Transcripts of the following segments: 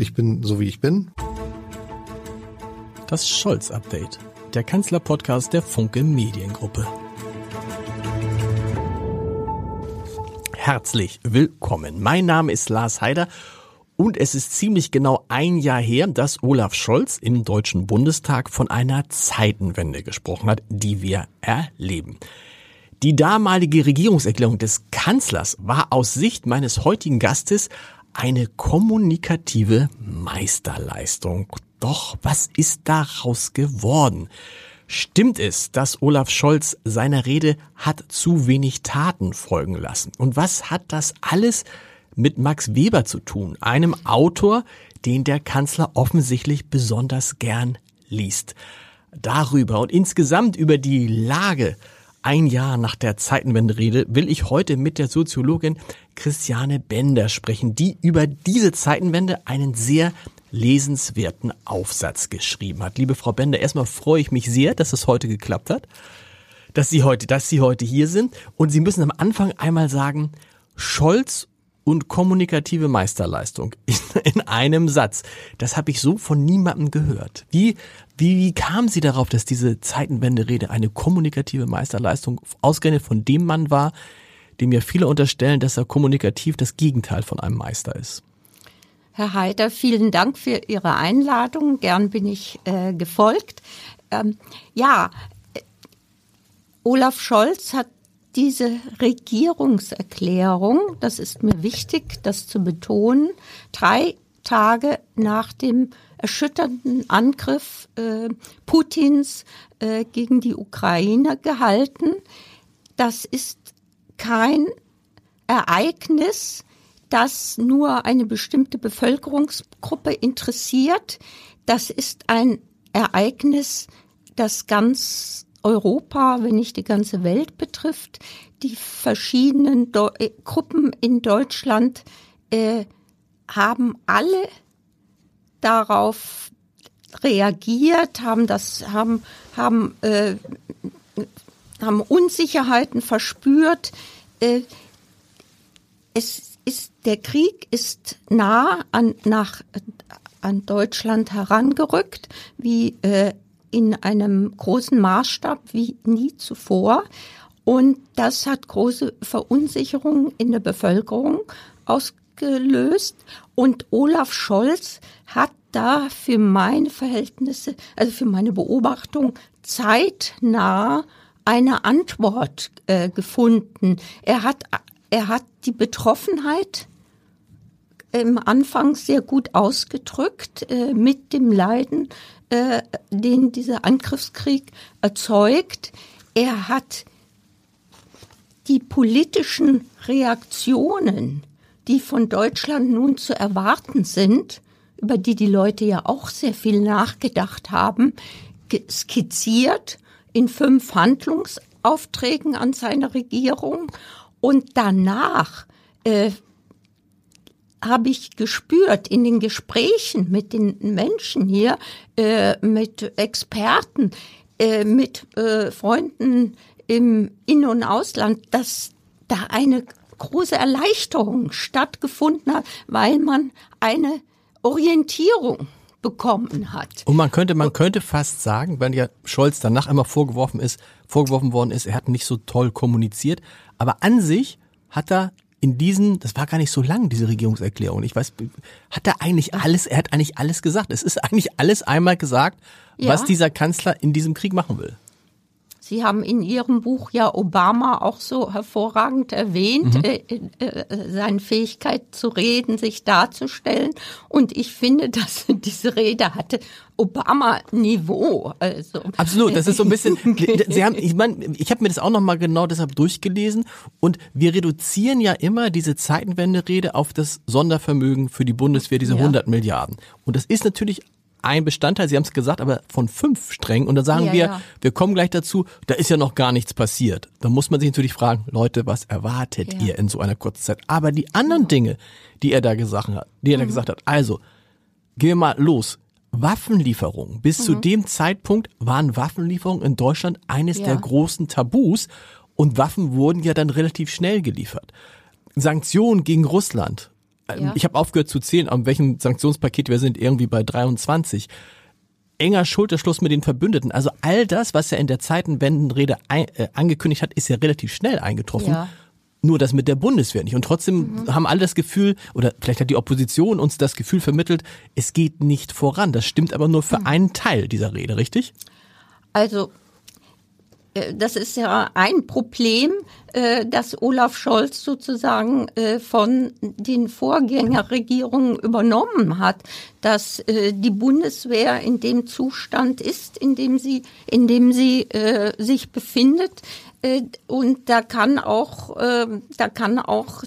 Ich bin so wie ich bin. Das Scholz-Update, der Kanzler-Podcast der Funke Mediengruppe. Herzlich willkommen. Mein Name ist Lars Heider und es ist ziemlich genau ein Jahr her, dass Olaf Scholz im Deutschen Bundestag von einer Zeitenwende gesprochen hat, die wir erleben. Die damalige Regierungserklärung des Kanzlers war aus Sicht meines heutigen Gastes eine kommunikative Meisterleistung. Doch was ist daraus geworden? Stimmt es, dass Olaf Scholz seiner Rede hat zu wenig Taten folgen lassen? Und was hat das alles mit Max Weber zu tun, einem Autor, den der Kanzler offensichtlich besonders gern liest? Darüber und insgesamt über die Lage ein Jahr nach der Zeitenwende-Rede will ich heute mit der Soziologin Christiane Bender sprechen, die über diese Zeitenwende einen sehr lesenswerten Aufsatz geschrieben hat. Liebe Frau Bender, erstmal freue ich mich sehr, dass es heute geklappt hat, dass Sie heute, dass Sie heute hier sind. Und Sie müssen am Anfang einmal sagen, Scholz und kommunikative Meisterleistung in, in einem Satz. Das habe ich so von niemandem gehört. Wie, wie, wie kam Sie darauf, dass diese Zeitenwende-Rede eine kommunikative Meisterleistung ausgerechnet von dem Mann war, dem ja viele unterstellen, dass er kommunikativ das Gegenteil von einem Meister ist? Herr Heider, vielen Dank für Ihre Einladung. Gern bin ich äh, gefolgt. Ähm, ja, äh, Olaf Scholz hat diese Regierungserklärung, das ist mir wichtig, das zu betonen, drei Tage nach dem erschütternden Angriff äh, Putins äh, gegen die Ukraine gehalten. Das ist kein Ereignis, das nur eine bestimmte Bevölkerungsgruppe interessiert. Das ist ein Ereignis, das ganz Europa, wenn nicht die ganze Welt betrifft. Die verschiedenen Do äh, Gruppen in Deutschland äh, haben alle darauf reagiert, haben das, haben, haben, äh, haben Unsicherheiten verspürt. Äh, es ist, der Krieg ist nah an, nach, an Deutschland herangerückt, wie äh, in einem großen Maßstab wie nie zuvor. Und das hat große Verunsicherung in der Bevölkerung ausgelöst. Und Olaf Scholz hat da für meine Verhältnisse, also für meine Beobachtung, zeitnah eine Antwort äh, gefunden. Er hat, er hat die Betroffenheit im Anfang sehr gut ausgedrückt äh, mit dem Leiden äh, den dieser Angriffskrieg erzeugt. Er hat die politischen Reaktionen, die von Deutschland nun zu erwarten sind, über die die Leute ja auch sehr viel nachgedacht haben, skizziert in fünf Handlungsaufträgen an seine Regierung und danach äh, habe ich gespürt in den Gesprächen mit den Menschen hier, äh, mit Experten, äh, mit äh, Freunden im In- und Ausland, dass da eine große Erleichterung stattgefunden hat, weil man eine Orientierung bekommen hat. Und man könnte, man könnte fast sagen, wenn ja Scholz danach immer vorgeworfen ist, vorgeworfen worden ist, er hat nicht so toll kommuniziert, aber an sich hat er in diesen, das war gar nicht so lang, diese Regierungserklärung. Ich weiß, hat er eigentlich alles, er hat eigentlich alles gesagt. Es ist eigentlich alles einmal gesagt, ja. was dieser Kanzler in diesem Krieg machen will. Sie haben in Ihrem Buch ja Obama auch so hervorragend erwähnt, mhm. äh, äh, seine Fähigkeit zu reden, sich darzustellen. Und ich finde, dass diese Rede hatte Obama-Niveau. Also. Absolut, das ist so ein bisschen. Sie haben, ich meine, ich habe mir das auch noch mal genau deshalb durchgelesen. Und wir reduzieren ja immer diese Zeitenwende-Rede auf das Sondervermögen für die Bundeswehr, diese ja. 100 Milliarden. Und das ist natürlich ein Bestandteil, Sie haben es gesagt, aber von fünf Strängen. Und dann sagen ja, wir, ja. wir kommen gleich dazu, da ist ja noch gar nichts passiert. Da muss man sich natürlich fragen, Leute, was erwartet ja. ihr in so einer kurzen Zeit? Aber die anderen Dinge, die er da gesagt hat, die er mhm. da gesagt hat, also, gehen wir mal los. Waffenlieferungen. Bis mhm. zu dem Zeitpunkt waren Waffenlieferungen in Deutschland eines der großen Tabus und Waffen wurden ja dann relativ schnell geliefert. Sanktionen gegen Russland ja. Ich habe aufgehört zu zählen, an welchem Sanktionspaket wir sind, irgendwie bei 23 enger Schulterschluss mit den Verbündeten. Also all das, was er in der Zeitenwendenrede ein, äh, angekündigt hat, ist ja relativ schnell eingetroffen. Ja. Nur das mit der Bundeswehr nicht. Und trotzdem mhm. haben alle das Gefühl, oder vielleicht hat die Opposition uns das Gefühl vermittelt, es geht nicht voran. Das stimmt aber nur für mhm. einen Teil dieser Rede, richtig? Also das ist ja ein Problem, äh, das Olaf Scholz sozusagen äh, von den Vorgängerregierungen übernommen hat, dass die Bundeswehr in dem Zustand ist, in dem sie, in dem sie sich befindet, äh, und da kann auch, ähm, da kann auch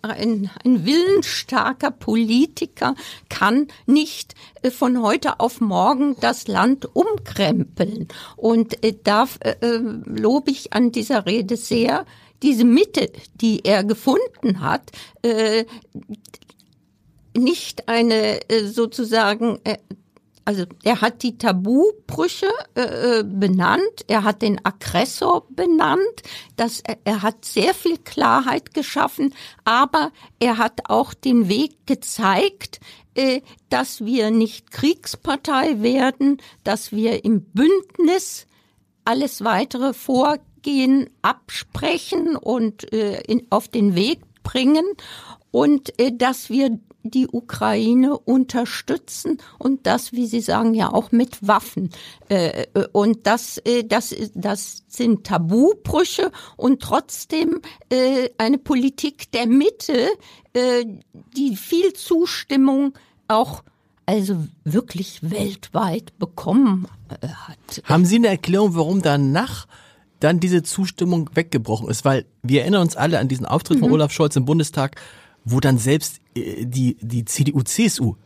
ein, ein willensstarker Politiker kann nicht äh, von heute auf morgen das Land umkrempeln. Und äh, da lobe ich an dieser Rede sehr diese Mitte, die er gefunden hat, nicht eine sozusagen also er hat die Tabubrüche äh, äh, benannt, er hat den Aggressor benannt, dass er, er hat sehr viel Klarheit geschaffen, aber er hat auch den Weg gezeigt, äh, dass wir nicht Kriegspartei werden, dass wir im Bündnis alles weitere Vorgehen absprechen und äh, in, auf den Weg bringen. Und äh, dass wir die Ukraine unterstützen und das, wie Sie sagen, ja auch mit Waffen. Äh, äh, und das, äh, das, das sind Tabubrüche und trotzdem eine Politik der Mitte, die viel Zustimmung auch also wirklich weltweit bekommen hat. Haben Sie eine Erklärung, warum danach dann diese Zustimmung weggebrochen ist? Weil wir erinnern uns alle an diesen Auftritt von mhm. Olaf Scholz im Bundestag, wo dann selbst äh, die, die CDU, CSU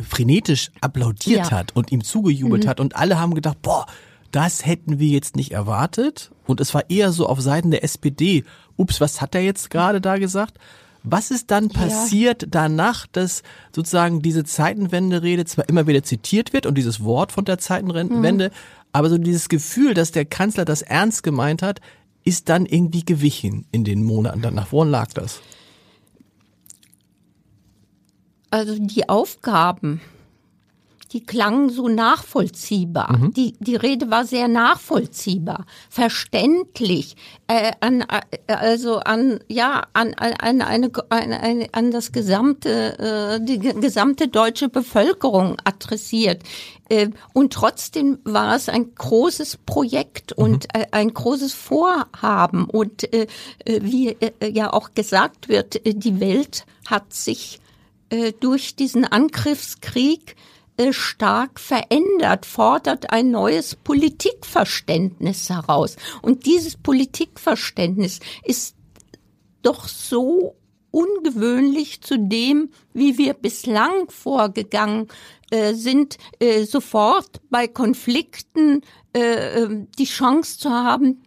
frenetisch applaudiert ja. hat und ihm zugejubelt mhm. hat und alle haben gedacht, boah, das hätten wir jetzt nicht erwartet. Und es war eher so auf Seiten der SPD, ups, was hat er jetzt gerade da gesagt? Was ist dann passiert ja. danach, dass sozusagen diese Zeitenwende-Rede zwar immer wieder zitiert wird und dieses Wort von der Zeitenwende, mhm. aber so dieses Gefühl, dass der Kanzler das ernst gemeint hat, ist dann irgendwie gewichen in den Monaten danach. Woran lag das? Also die Aufgaben, die klangen so nachvollziehbar. Mhm. Die, die Rede war sehr nachvollziehbar, verständlich, äh, an, äh, also an, ja, an, an, eine, eine, eine, an das gesamte, äh, die gesamte deutsche Bevölkerung adressiert. Äh, und trotzdem war es ein großes Projekt und mhm. Ein großes Vorhaben. Und äh wie äh, ja auch gesagt wird, die Welt hat sich äh, durch diesen Angriffskrieg äh, stark verändert, fordert ein neues Politikverständnis heraus. Und dieses Politikverständnis ist doch so ungewöhnlich zu dem, wie wir bislang vorgegangen äh, sind, sofort bei Konflikten äh, äh die Chance zu haben,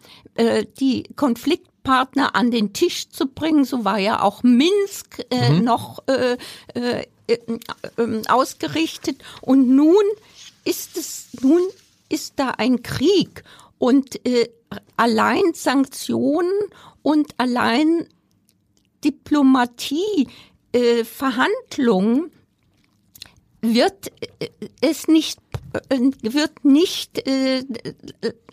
die Konflikt Partner an den Tisch zu bringen. So war ja auch Minsk äh, mhm. noch äh, äh, äh, ausgerichtet. Und nun ist es, nun ist da ein Krieg und äh, allein Sanktionen und allein Diplomatie, äh, Verhandlungen wird es nicht wird nicht äh,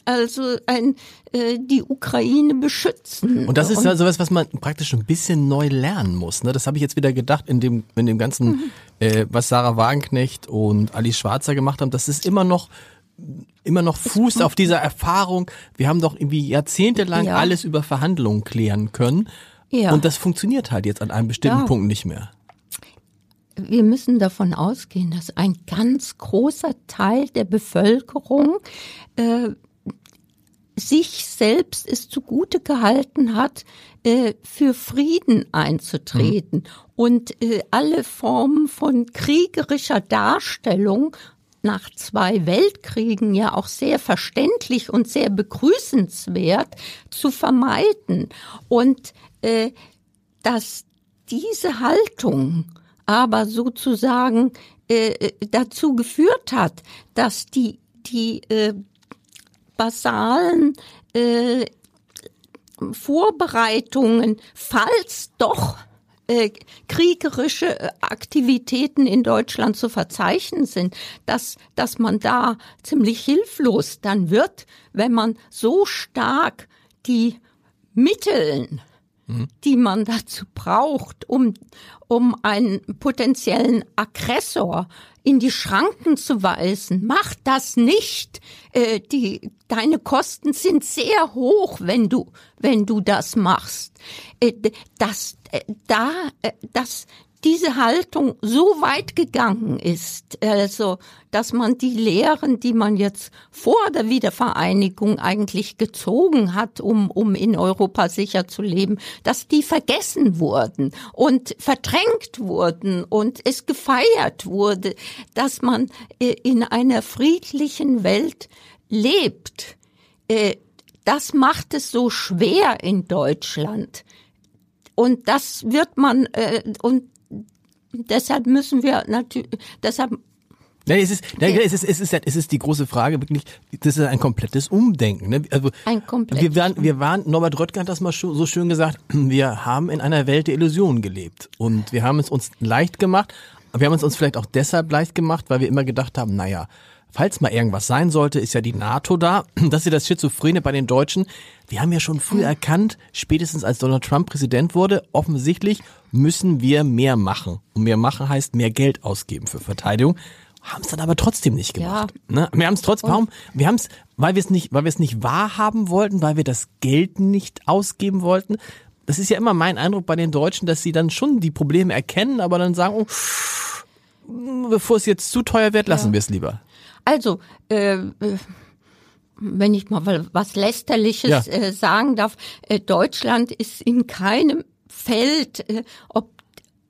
also ein, äh, die Ukraine beschützen. Und das ist ja sowas, was man praktisch ein bisschen neu lernen muss. Ne? Das habe ich jetzt wieder gedacht in dem, in dem ganzen, mhm. äh, was Sarah Wagenknecht und Alice Schwarzer gemacht haben. Das ist immer noch immer noch Fuß auf dieser Erfahrung. Wir haben doch irgendwie jahrzehntelang ja. alles über Verhandlungen klären können. Ja. Und das funktioniert halt jetzt an einem bestimmten ja. Punkt nicht mehr wir müssen davon ausgehen, dass ein ganz großer Teil der Bevölkerung äh, sich selbst es zugute gehalten hat, äh, für Frieden einzutreten mhm. und äh, alle Formen von kriegerischer Darstellung nach zwei Weltkriegen ja auch sehr verständlich und sehr begrüßenswert zu vermeiden und äh, dass diese Haltung aber sozusagen äh, dazu geführt hat, dass die die äh, basalen äh, Vorbereitungen, falls doch äh, kriegerische äh, Aktivitäten in Deutschland zu verzeichnen sind, dass, dass man da ziemlich hilflos dann wird, wenn man so stark die Mitteln die man dazu braucht, um, um einen potenziellen Aggressor in die Schranken zu weisen. Mach das nicht. Äh, die, deine Kosten sind sehr hoch, wenn du, wenn du das machst. Äh, das, äh, da, äh, das, diese Haltung so weit gegangen ist, also dass man die Lehren, die man jetzt vor der Wiedervereinigung eigentlich gezogen hat, um, um in Europa sicher zu leben, dass die vergessen wurden und verdrängt wurden und es gefeiert wurde, dass man äh, in einer friedlichen Welt lebt. Äh, das macht es so schwer in Deutschland. Und das wird man, äh, und deshalb müssen wir natürlich, deshalb Nein, es ist, nein, es ist, es ist, es ist die große Frage wirklich, das ist ein komplettes Umdenken. Ne? Also, ein komplettes wir waren, wir waren, Norbert Röttger hat das mal so schön gesagt, wir haben in einer Welt der Illusionen gelebt und wir haben es uns leicht gemacht, wir haben es uns vielleicht auch deshalb leicht gemacht, weil wir immer gedacht haben, naja, falls mal irgendwas sein sollte, ist ja die NATO da. Das ist ja das Schizophrene bei den Deutschen. Wir haben ja schon früh erkannt, spätestens als Donald Trump Präsident wurde, offensichtlich müssen wir mehr machen. Und mehr machen heißt mehr Geld ausgeben für Verteidigung. Haben es dann aber trotzdem nicht gemacht. Ja. Ne? Wir haben es trotzdem, warum? Wir haben es, weil wir es nicht, weil wir es nicht wahrhaben wollten, weil wir das Geld nicht ausgeben wollten. Das ist ja immer mein Eindruck bei den Deutschen, dass sie dann schon die Probleme erkennen, aber dann sagen, oh, bevor es jetzt zu teuer wird, lassen ja. wir es lieber. Also, äh, äh wenn ich mal was lästerliches ja. äh, sagen darf, äh, Deutschland ist in keinem Feld, äh, ob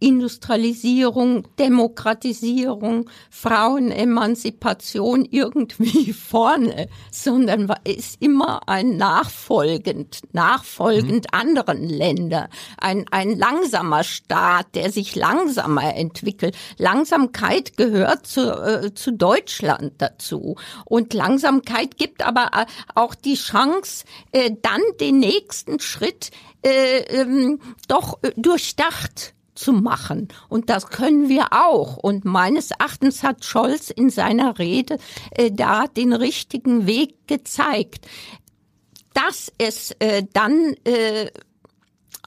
Industrialisierung, Demokratisierung, Frauenemanzipation irgendwie vorne, sondern ist immer ein nachfolgend, nachfolgend mhm. anderen Länder, ein, ein langsamer Staat, der sich langsamer entwickelt. Langsamkeit gehört zu, äh, zu Deutschland dazu. Und Langsamkeit gibt aber äh, auch die Chance, äh, dann den nächsten Schritt äh, ähm, doch äh, durchdacht zu machen. Und das können wir auch. Und meines Erachtens hat Scholz in seiner Rede äh, da den richtigen Weg gezeigt. Dass es äh, dann äh,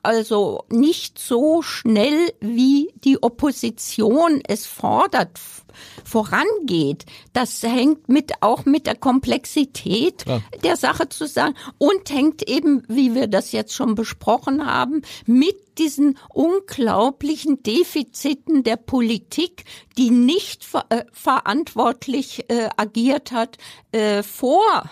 also nicht so schnell, wie die Opposition es fordert, vorangeht. Das hängt mit, auch mit der Komplexität ja. der Sache zusammen und hängt eben, wie wir das jetzt schon besprochen haben, mit diesen unglaublichen Defiziten der Politik, die nicht ver äh, verantwortlich äh, agiert hat äh, vor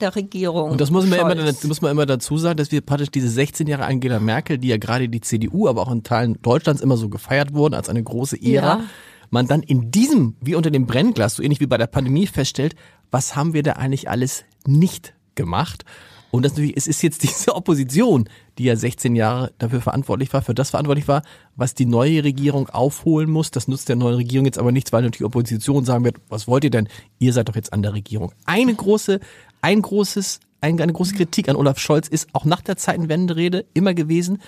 der Regierung. Und das muss man, immer, muss man immer dazu sagen, dass wir praktisch diese 16 Jahre Angela Merkel, die ja gerade die CDU, aber auch in Teilen Deutschlands immer so gefeiert wurden als eine große Ära, ja. Man dann in diesem, wie unter dem Brennglas, so ähnlich wie bei der Pandemie feststellt, was haben wir da eigentlich alles nicht gemacht? Und das natürlich, es ist jetzt diese Opposition, die ja 16 Jahre dafür verantwortlich war, für das verantwortlich war, was die neue Regierung aufholen muss. Das nutzt der neuen Regierung jetzt aber nichts, weil natürlich die Opposition sagen wird, was wollt ihr denn? Ihr seid doch jetzt an der Regierung. Eine große ein großes, ein, eine große Kritik an Olaf Scholz ist auch nach der Zeitenwenderede immer gewesen,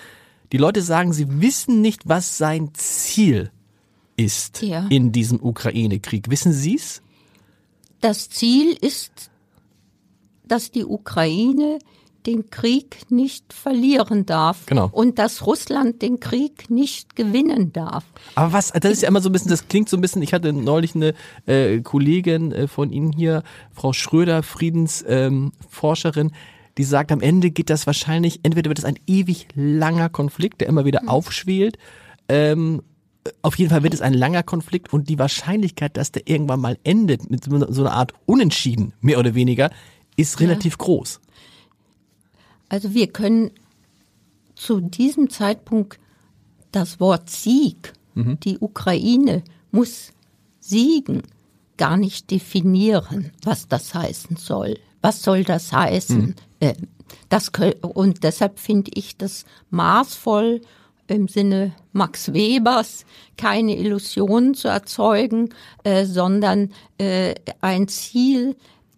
die Leute sagen, sie wissen nicht, was sein Ziel ist ja. in diesem Ukraine-Krieg. Wissen Sie es? Das Ziel ist, dass die Ukraine den Krieg nicht verlieren darf. Genau. Und dass Russland den Krieg nicht gewinnen darf. Aber was, das ist ja immer so ein bisschen, das klingt so ein bisschen, ich hatte neulich eine äh, Kollegin äh, von Ihnen hier, Frau Schröder, Friedensforscherin, ähm, die sagt, am Ende geht das wahrscheinlich, entweder wird es ein ewig langer Konflikt, der immer wieder mhm. aufschwelt, ähm, auf jeden Fall wird es ein langer Konflikt und die Wahrscheinlichkeit, dass der irgendwann mal endet mit so einer Art Unentschieden, mehr oder weniger, ist relativ ja. groß. Also wir können zu diesem Zeitpunkt das Wort Sieg, mhm. die Ukraine muss siegen, gar nicht definieren, was das heißen soll. Was soll das heißen? Mhm. Äh, das, und deshalb finde ich das maßvoll im Sinne Max Webers keine Illusionen zu erzeugen, äh, sondern äh, ein Ziel,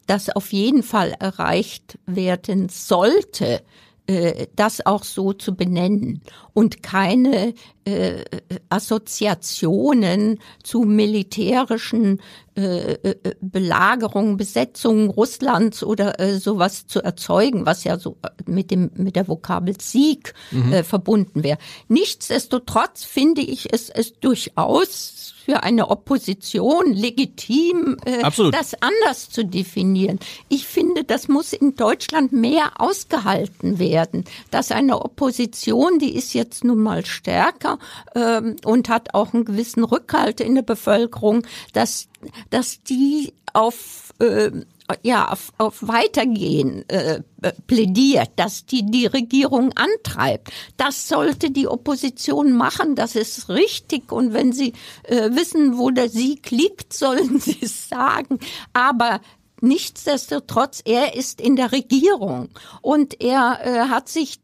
das auf jeden Fall erreicht werden sollte, äh, das auch so zu benennen. Und keine äh, Assoziationen zu militärischen äh, äh, Belagerungen, Besetzungen Russlands oder äh, sowas zu erzeugen, was ja so mit dem mit der Vokabel Sieg mhm. äh, verbunden wäre. Nichtsdestotrotz finde ich es, es durchaus für eine Opposition legitim, äh, das anders zu definieren. Ich finde, das muss in Deutschland mehr ausgehalten werden, dass eine Opposition, die ist jetzt nun mal stärker ähm, und hat auch einen gewissen Rückhalt in der Bevölkerung, dass, dass die auf äh, ja, auf, auf Weitergehen äh, plädiert, dass die die Regierung antreibt. Das sollte die Opposition machen, das ist richtig. Und wenn sie äh, wissen, wo der Sieg liegt, sollen sie es sagen. Aber Nichtsdestotrotz, er ist in der Regierung und er äh, hat sich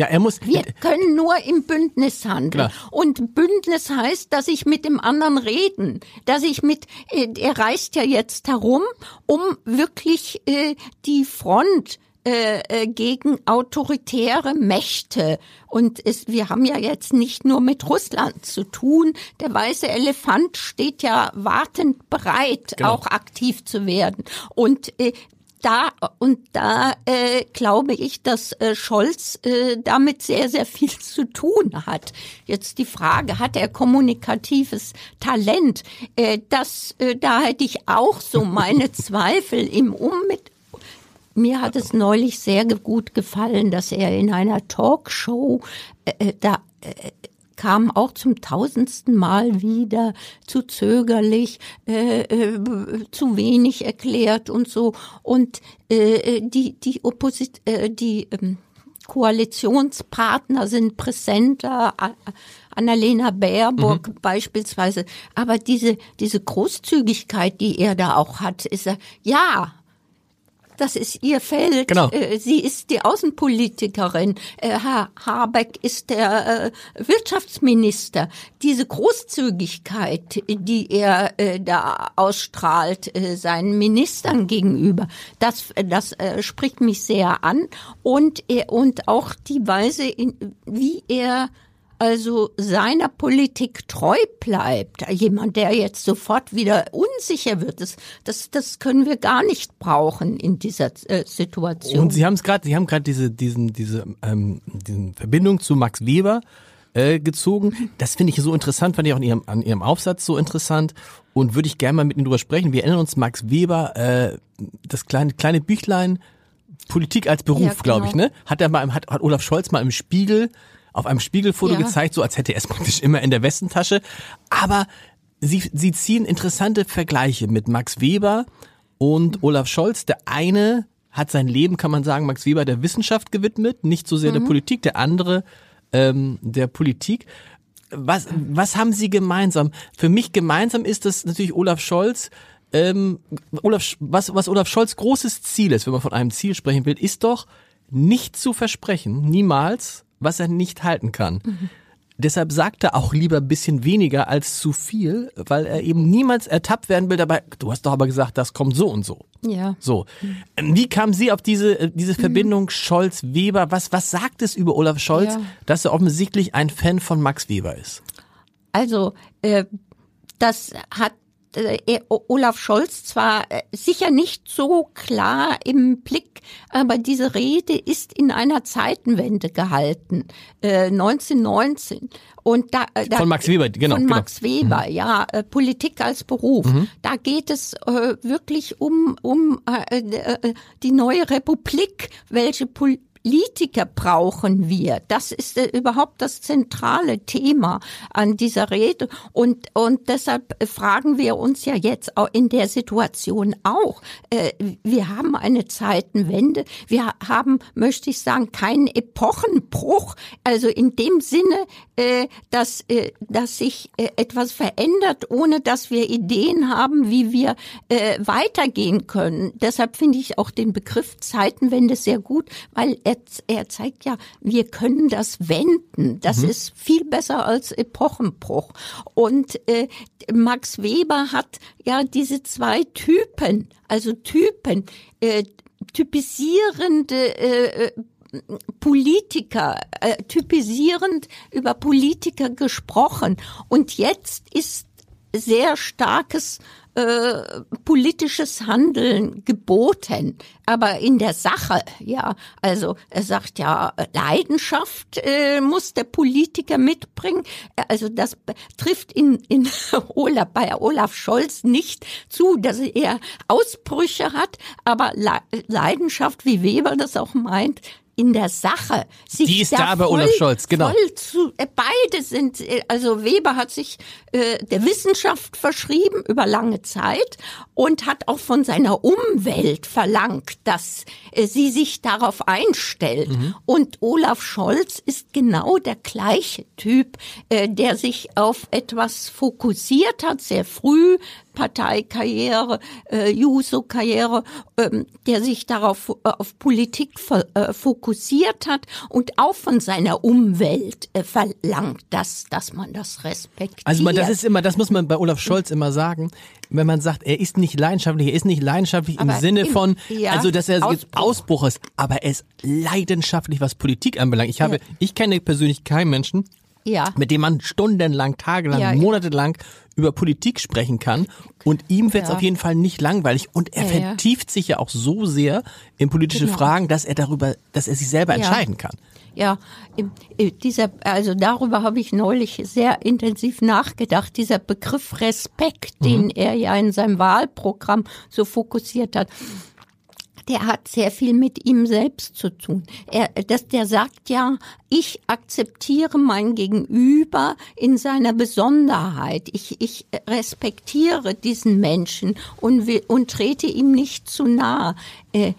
ja, er muss. Wir können nur im Bündnis handeln. Klar. Und Bündnis heißt, dass ich mit dem anderen reden, dass ich mit, äh, er reist ja jetzt herum, um wirklich äh, die Front äh, äh, gegen autoritäre Mächte. Und es, wir haben ja jetzt nicht nur mit Russland zu tun. Der weiße Elefant steht ja wartend bereit, genau. auch aktiv zu werden. Und äh, da und da äh, glaube ich, dass äh, Scholz äh, damit sehr sehr viel zu tun hat. Jetzt die Frage, hat er kommunikatives Talent? Äh, das äh, da hätte ich auch so meine Zweifel im Um mit mir hat es neulich sehr gut gefallen, dass er in einer Talkshow äh, äh da äh, kam auch zum tausendsten Mal wieder zu zögerlich, äh, äh, zu wenig erklärt und so. Und äh, die die Opposit äh, die ähm, Koalitionspartner sind präsenter, Annalena Baerbock mhm. beispielsweise. Aber diese, diese Großzügigkeit, die er da auch hat, ist er, ja, das ist ihr Feld. Genau. Äh, sie ist die Außenpolitikerin. Äh, Herr Habeck ist der äh, Wirtschaftsminister. Diese Großzügigkeit, die er da ausstrahlt seinen Ministern gegenüber, das, das spricht mich sehr an. Und, und auch die Weise, wie er also seiner Politik treu bleibt, jemand, der jetzt sofort wieder unsicher wird, das, das, das können wir gar nicht brauchen in dieser äh, Situation. Und Sie haben es gerade, Sie haben gerade diese, diesen, diese, ähm, diese Verbindung zu Max Weber äh, gezogen. Das finde ich so interessant, fand ich auch an Ihrem, an Ihrem Aufsatz so interessant und würde ich gerne mal mit Ihnen drüber sprechen. Wir erinnern uns Max Weber, äh, das kleine, kleine Büchlein Politik als Beruf, ja, genau. glaube ich, ne? Hat er mal, hat, hat Olaf Scholz mal im Spiegel auf einem Spiegelfoto ja. gezeigt, so als hätte er es praktisch immer in der Westentasche. Aber sie, sie ziehen interessante Vergleiche mit Max Weber und Olaf Scholz. Der eine hat sein Leben, kann man sagen, Max Weber der Wissenschaft gewidmet, nicht so sehr mhm. der Politik, der andere ähm, der Politik. Was, was haben sie gemeinsam? Für mich gemeinsam ist das natürlich Olaf Scholz. Ähm, Olaf, was, was Olaf Scholz großes Ziel ist, wenn man von einem Ziel sprechen will, ist doch nicht zu versprechen, niemals was er nicht halten kann. Mhm. Deshalb sagt er auch lieber ein bisschen weniger als zu viel, weil er eben niemals ertappt werden will dabei. Du hast doch aber gesagt, das kommt so und so. Ja. So. Ähm, wie kam sie auf diese, äh, diese mhm. Verbindung Scholz-Weber? Was, was sagt es über Olaf Scholz, ja. dass er offensichtlich ein Fan von Max Weber ist? Also, äh, das hat Olaf Scholz zwar äh, sicher nicht so klar im Blick, aber diese Rede ist in einer Zeitenwende gehalten, äh, 1919. Und da, äh, da von Max Weber, genau. Von genau. Max Weber, mhm. ja, äh, Politik als Beruf. Mhm. Da geht es äh, wirklich um um äh, äh die neue Republik, welche Pol Politiker brauchen wir. Das ist äh, überhaupt das zentrale Thema an dieser Rede. Und, und deshalb fragen wir uns ja jetzt auch in der Situation auch. Äh, wir haben eine Zeitenwende. Wir haben, möchte ich sagen, keinen Epochenbruch. Also in dem Sinne, äh, dass, dass sich etwas verändert, ohne dass wir Ideen haben, wie wir weitergehen können. Deshalb finde ich auch den Begriff Zeitenwende sehr gut, weil er, er zeigt ja, wir können das wenden. Das mhm. ist viel besser als Epochenbruch. Und äh, Max Weber hat ja diese zwei Typen, also Typen, äh, typisierende äh, Politiker, äh, typisierend über Politiker gesprochen. Und jetzt ist sehr starkes äh, politisches Handeln geboten, aber in der Sache, ja, also er sagt ja, Leidenschaft äh, muss der Politiker mitbringen. Also das trifft in, in Olaf, bei Olaf Scholz nicht zu, dass er Ausbrüche hat, aber Leidenschaft, wie Weber das auch meint, in der Sache. Sich Die ist da, bei Olaf Scholz, genau. Zu, äh, beide sind, äh, also Weber hat sich äh, der Wissenschaft verschrieben über lange Zeit und hat auch von seiner Umwelt verlangt, dass äh, sie sich darauf einstellt. Mhm. Und Olaf Scholz ist genau der gleiche Typ, äh, der sich auf etwas fokussiert hat, sehr früh, Parteikarriere, äh, Juso-Karriere, ähm, der sich darauf äh, auf Politik äh, fokussiert hat und auch von seiner Umwelt äh, verlangt, dass dass man das respektiert. Also man, das ist immer, das muss man bei Olaf Scholz immer sagen, wenn man sagt, er ist nicht leidenschaftlich, er ist nicht leidenschaftlich aber im Sinne im, von, ja, also dass er Ausbruch. Ausbruch ist, aber er ist leidenschaftlich, was Politik anbelangt. Ich habe, ja. ich kenne persönlich keinen Menschen, ja. mit dem man stundenlang, tagelang, ja, monatelang über Politik sprechen kann. Und ihm wird es ja. auf jeden Fall nicht langweilig. Und er vertieft sich ja auch so sehr in politische genau. Fragen, dass er darüber, dass er sich selber entscheiden kann. Ja, dieser, also darüber habe ich neulich sehr intensiv nachgedacht. Dieser Begriff Respekt, mhm. den er ja in seinem Wahlprogramm so fokussiert hat der hat sehr viel mit ihm selbst zu tun. Er, das, der sagt ja, ich akzeptiere mein Gegenüber in seiner Besonderheit. Ich, ich respektiere diesen Menschen und, will, und trete ihm nicht zu nah. Äh,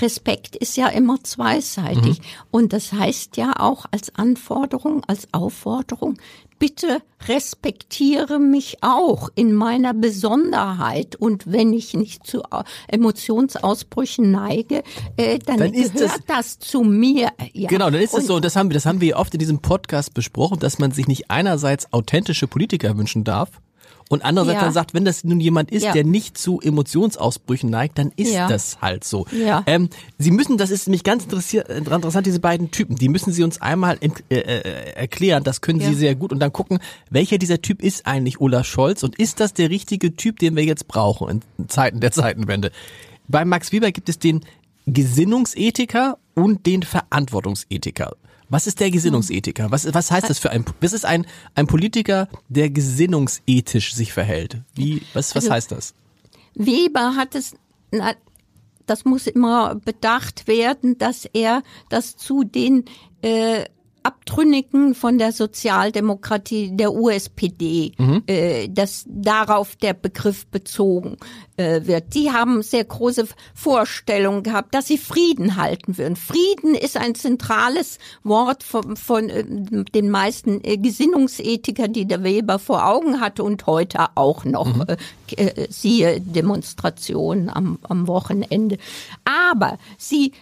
Respekt ist ja immer zweiseitig. Mhm. Und das heißt ja auch als Anforderung, als Aufforderung, bitte respektiere mich auch in meiner Besonderheit und wenn ich nicht zu Emotionsausbrüchen neige, äh, dann, dann gehört das, das, zu mir. Ja. Genau, dann ist es so, das haben wir, das haben wir oft in diesem Podcast besprochen, dass man sich nicht einerseits authentische Politiker wünschen darf, und andererseits ja. dann sagt, wenn das nun jemand ist, ja. der nicht zu Emotionsausbrüchen neigt, dann ist ja. das halt so. Ja. Ähm, Sie müssen, das ist nämlich ganz interessant, diese beiden Typen, die müssen Sie uns einmal äh, äh, erklären, das können Sie sehr gut und dann gucken, welcher dieser Typ ist eigentlich Olaf Scholz und ist das der richtige Typ, den wir jetzt brauchen in Zeiten der Zeitenwende? Bei Max Weber gibt es den Gesinnungsethiker und den Verantwortungsethiker. Was ist der Gesinnungsethiker? Was, was heißt das für ein, was ist ein, ein Politiker, der gesinnungsethisch sich verhält? Wie, was, was also, heißt das? Weber hat es, na, das muss immer bedacht werden, dass er das zu den äh, Abtrünnigen von der Sozialdemokratie, der USPD, mhm. äh, dass darauf der Begriff bezogen äh, wird. Die haben sehr große Vorstellungen gehabt, dass sie Frieden halten würden. Frieden ist ein zentrales Wort von, von äh, den meisten äh, Gesinnungsethiker, die der Weber vor Augen hatte und heute auch noch. Mhm. Äh, äh, siehe Demonstrationen am, am Wochenende. Aber sie,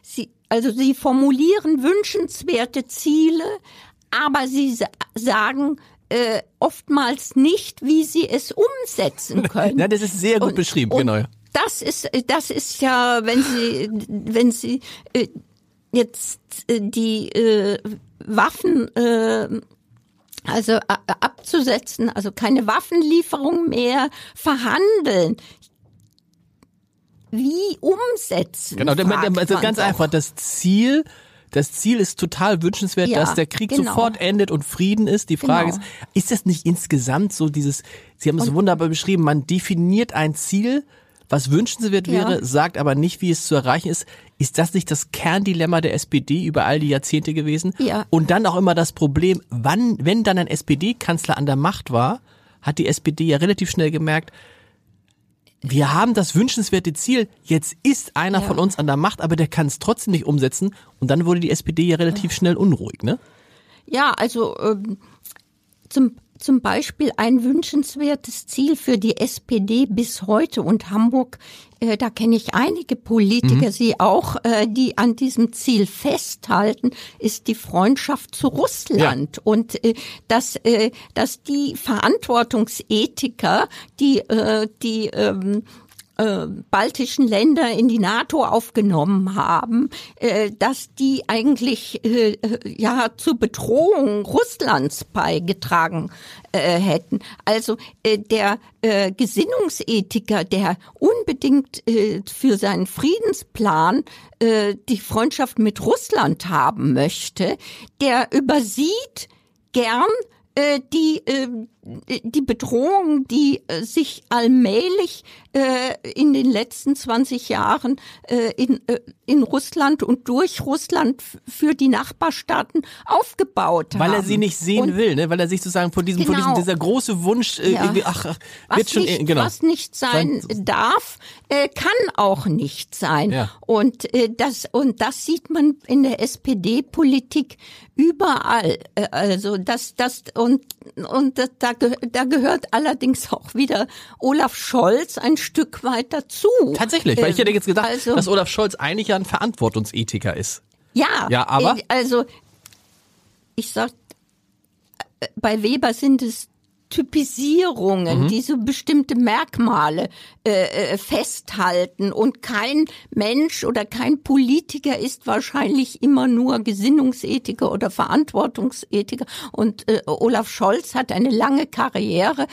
sie also sie formulieren wünschenswerte Ziele, aber sie sagen äh, oftmals nicht, wie sie es umsetzen können. Ja, das ist sehr gut und, beschrieben, und genau. Das ist, das ist ja, wenn Sie, wenn Sie äh, jetzt äh, die äh, Waffen äh, also abzusetzen, also keine Waffenlieferung mehr verhandeln wie umsetzen? Genau, also ganz einfach, das Ziel, das Ziel ist total wünschenswert, ja, dass der Krieg genau. sofort endet und Frieden ist. Die Frage genau. ist, ist das nicht insgesamt so dieses, Sie haben es so wunderbar beschrieben, man definiert ein Ziel, was wünschenswert wäre, ja. sagt aber nicht, wie es zu erreichen ist. Ist das nicht das Kerndilemma der SPD über all die Jahrzehnte gewesen? Ja. Und dann auch immer das Problem, wann, wenn dann ein SPD-Kanzler an der Macht war, hat die SPD ja relativ schnell gemerkt, wir haben das wünschenswerte Ziel, jetzt ist einer ja. von uns an der Macht, aber der kann es trotzdem nicht umsetzen. Und dann wurde die SPD ja relativ schnell unruhig, ne? Ja, also ähm, zum zum Beispiel ein wünschenswertes Ziel für die SPD bis heute und Hamburg, äh, da kenne ich einige Politiker, mhm. sie auch, äh, die an diesem Ziel festhalten, ist die Freundschaft zu Russland ja. und äh, dass, äh, dass die Verantwortungsethiker, die, äh, die ähm, äh, baltischen Länder in die NATO aufgenommen haben, äh, dass die eigentlich äh, ja zur Bedrohung Russlands beigetragen äh, hätten. Also äh, der äh, Gesinnungsethiker, der unbedingt äh, für seinen Friedensplan äh, die Freundschaft mit Russland haben möchte, der übersieht gern äh, die äh, die Bedrohung, die äh, sich allmählich äh, in den letzten 20 Jahren äh, in, äh, in Russland und durch Russland für die Nachbarstaaten aufgebaut Weil haben. er sie nicht sehen Und will, ne? weil er sich sozusagen von diesem, von diesem Genau. dieser große Wunsch, äh, Ja. ach, ach was wird schon, nicht, äh, genau. was nicht sein Sein- darf, äh, kann auch nicht sein. Ja. Und äh, das und das sieht man in der SPD-Politik überall. Äh, also das das und und das, da geh- da gehört allerdings auch wieder Olaf Scholz ein Stück weit dazu. Tatsächlich, weil ich hätte jetzt gedacht, also, dass Olaf Scholz eigentlich ja ein Verantwortungsethiker ist. ja, Ja, aber? äh, Also, ich sag, äh, bei Weber sind es Typisierungen, die so bestimmte Merkmale äh, äh, festhalten. Und kein Mensch oder kein Politiker ist wahrscheinlich immer nur Gesinnungsethiker oder Verantwortungsethiker. Und äh, Olaf Scholz hat eine lange Karriere.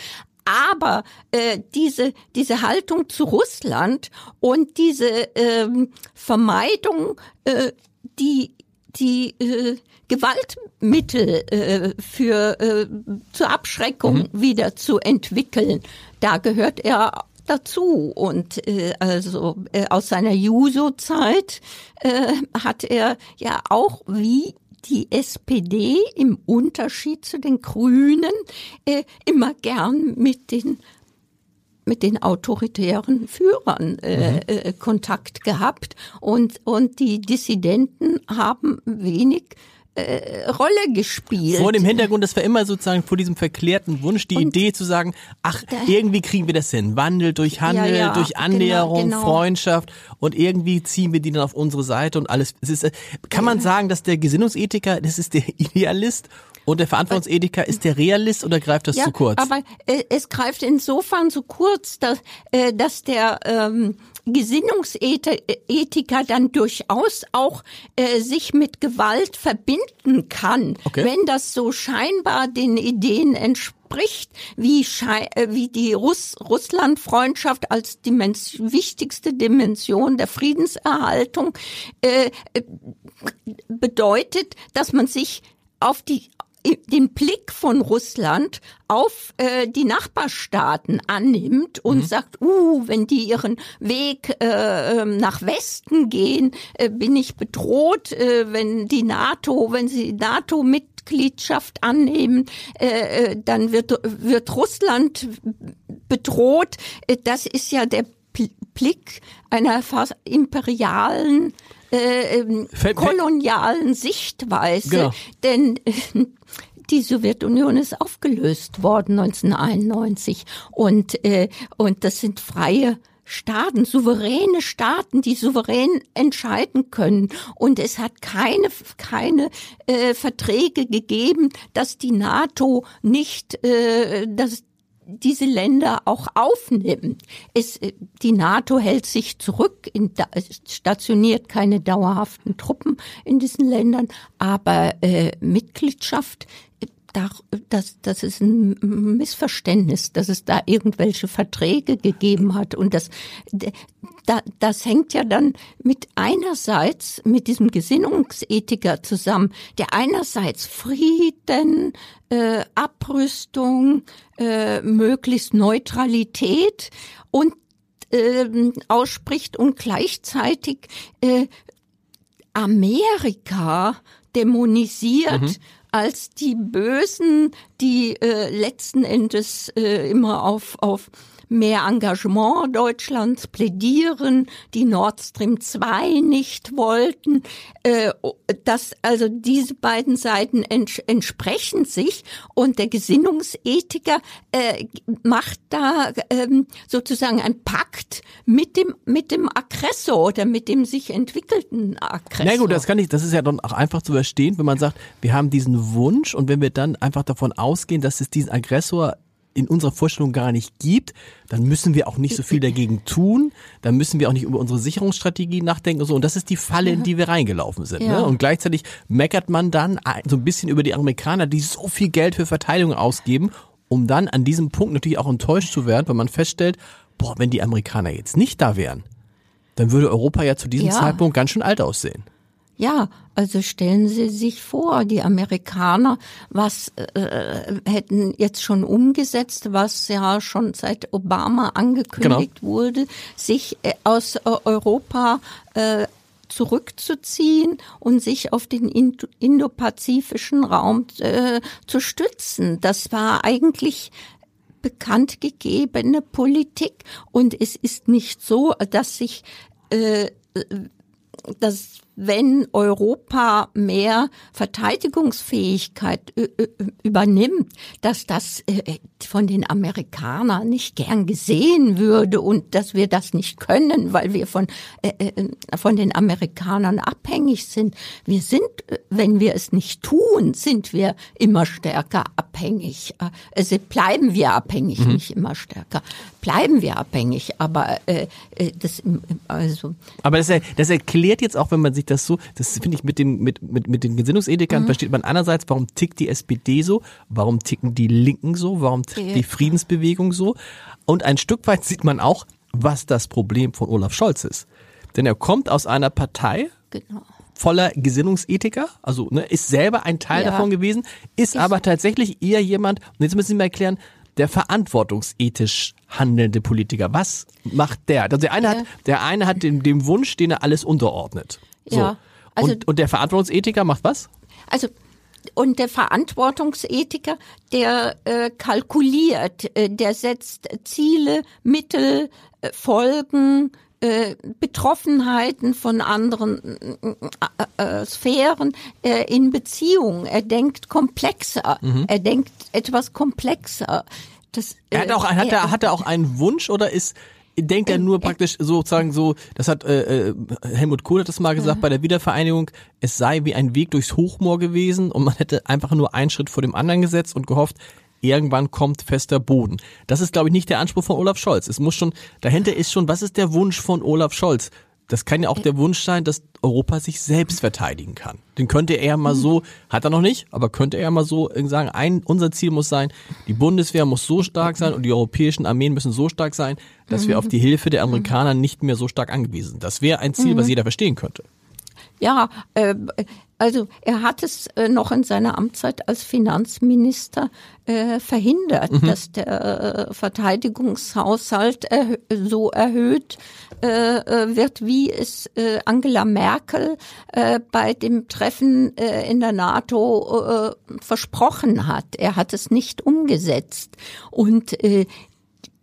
Aber äh, diese, diese Haltung zu Russland und diese ähm, Vermeidung, äh, die, die äh, Gewaltmittel äh, für äh, zur Abschreckung wieder zu entwickeln, da gehört er dazu. Und äh, also äh, aus seiner Juso-Zeit äh, hat er ja auch wie die SPD im Unterschied zu den Grünen äh, immer gern mit den mit den autoritären Führern äh, äh, Kontakt gehabt. Und und die Dissidenten haben wenig äh, Rolle gespielt. Vor dem Hintergrund, das war immer sozusagen vor diesem verklärten Wunsch, die Idee zu sagen, ach, irgendwie kriegen wir das hin. Wandel durch Handel, ja, durch Annäherung, genau, genau. Freundschaft und irgendwie ziehen wir die dann auf unsere Seite und alles. Es ist, äh, kann man sagen, dass der Gesinnungsethiker, das ist der Idealist und der Verantwortungsethiker ist der Realist oder greift das ja, zu kurz? Aber äh, es greift insofern zu kurz, dass, äh, dass der ähm, Gesinnungsethiker dann durchaus auch äh, sich mit Gewalt verbinden kann, Okay. wenn das so scheinbar den Ideen entspricht, wie, äh, wie die Russ Russland-Freundschaft als Dimens wichtigste Dimension der Friedenserhaltung äh, bedeutet, dass man sich auf die den Blick von Russland auf äh, die Nachbarstaaten annimmt und sagt, uh, wenn die ihren Weg äh, ähm, nach Westen gehen, äh, bin ich bedroht, äh, wenn die NATO, wenn sie NATO Mitgliedschaft annehmen, äh, äh, dann wird wird Russland bedroht. Äh, Das ist ja der Blick einer fast imperialen äh, ähm, kolonialen Sichtweise, Genau. denn äh, die Sowjetunion ist aufgelöst worden 1991 und äh, und das sind freie Staaten, souveräne Staaten, die souverän entscheiden können. Und es hat keine, keine äh, Verträge gegeben, dass die NATO nicht, äh, dass diese Länder auch aufnimmt. Es, äh, die NATO hält sich zurück, in, stationiert keine dauerhaften Truppen in diesen Ländern, aber äh, Mitgliedschaft, äh, das, das ist ein Missverständnis, dass es da irgendwelche Verträge gegeben hat. Und das, das hängt ja dann mit einerseits mit diesem Gesinnungsethiker zusammen, der einerseits Frieden, äh, Abrüstung, äh, möglichst Neutralität und ähm, ausspricht und gleichzeitig äh, Amerika dämonisiert als die Bösen, die äh, letzten Endes äh, immer auf, auf mehr Engagement Deutschlands plädieren, die Nord Stream 2 nicht wollten, äh, dass also diese beiden Seiten ents entsprechen sich und der Gesinnungsethiker äh, macht da ähm, sozusagen ein Pakt mit dem mit dem Aggressor oder mit dem sich entwickelten Aggressor. Na gut, das kann ich, das ist ja dann auch einfach zu verstehen, wenn man sagt, wir haben diesen Wunsch und wenn wir dann einfach davon ausgehen, dass es diesen Aggressor in unserer Vorstellung gar nicht gibt, dann müssen wir auch nicht so viel dagegen tun, dann müssen wir auch nicht über unsere Sicherungsstrategie nachdenken und so. Und das ist die Falle, in die wir reingelaufen sind. Ja. Ne? Und gleichzeitig meckert man dann so ein bisschen über die Amerikaner, die so viel Geld für Verteidigung ausgeben, um dann an diesem Punkt natürlich auch enttäuscht zu werden, weil man feststellt, boah, wenn die Amerikaner jetzt nicht da wären, dann würde Europa ja zu diesem Ja. Zeitpunkt ganz schön alt aussehen. Ja, also stellen Sie sich vor, die Amerikaner, was äh, hätten jetzt schon umgesetzt, was ja schon seit Obama angekündigt wurde, sich äh, aus äh, Europa äh, zurückzuziehen und sich auf den Indo- indopazifischen Raum äh, zu stützen. Das war eigentlich bekannt gegebene Politik und es ist nicht so, dass sich äh, dass wenn Europa mehr Verteidigungsfähigkeit übernimmt, dass das äh, von den Amerikanern nicht gern gesehen würde und dass wir das nicht können, weil wir von, äh, äh, von den Amerikanern abhängig sind. Wir sind, äh, wenn wir es nicht tun, sind wir immer stärker abhängig. Äh, Also bleiben wir abhängig, nicht immer stärker. Bleiben wir abhängig, aber äh, äh, das also Aber das, das erklärt jetzt auch, wenn man sich das so, das finde ich mit den, mit, mit, mit den Gesinnungsethikern, versteht man einerseits, warum tickt die SPD so, warum ticken die Linken so, warum tickt die Friedensbewegung so. Und ein Stück weit sieht man auch, was das Problem von Olaf Scholz ist. Denn er kommt aus einer Partei, genau. Voller Gesinnungsethiker, also ne, ist selber ein Teil Ja. davon gewesen, ist aber tatsächlich eher jemand, und jetzt müssen Sie mir erklären, der verantwortungsethisch handelnde Politiker. Was macht der? Also der eine Ja. hat, der eine hat den, den Wunsch, den er alles unterordnet. So. Ja, also- und, und der Verantwortungsethiker macht was? Also und der Verantwortungsethiker, der äh, kalkuliert, äh, der setzt Ziele, Mittel, äh, Folgen, äh, Betroffenheiten von anderen äh, äh, Sphären äh, in Beziehung. Er denkt komplexer. Er denkt etwas komplexer. Das, Mhm. Er hat auch, äh, hat er, hat er auch einen Wunsch oder ist denkt er nur praktisch sozusagen so, das hat äh, äh, Helmut Kohl hat das mal gesagt bei der Wiedervereinigung, es sei wie ein Weg durchs Hochmoor gewesen und man hätte einfach nur einen Schritt vor dem anderen gesetzt und gehofft, irgendwann kommt fester Boden. Das ist, glaube ich, nicht der Anspruch von Olaf Scholz. Es muss schon, dahinter ist schon, was ist der Wunsch von Olaf Scholz? Das kann ja auch der Wunsch sein, dass Europa sich selbst verteidigen kann. Den könnte er mal so, hat er noch nicht, aber könnte er mal so sagen, ein, unser Ziel muss sein, die Bundeswehr muss so stark sein und die europäischen Armeen müssen so stark sein, dass wir auf die Hilfe der Amerikaner nicht mehr so stark angewiesen sind. Das wäre ein Ziel, was jeder verstehen könnte. Ja, äh, also er hat es äh, noch in seiner Amtszeit als Finanzminister äh, verhindert, dass der äh, Verteidigungshaushalt so erhöht äh, äh, wird, wie es äh, Angela Merkel bei dem Treffen in der NATO versprochen hat. Er hat es nicht umgesetzt und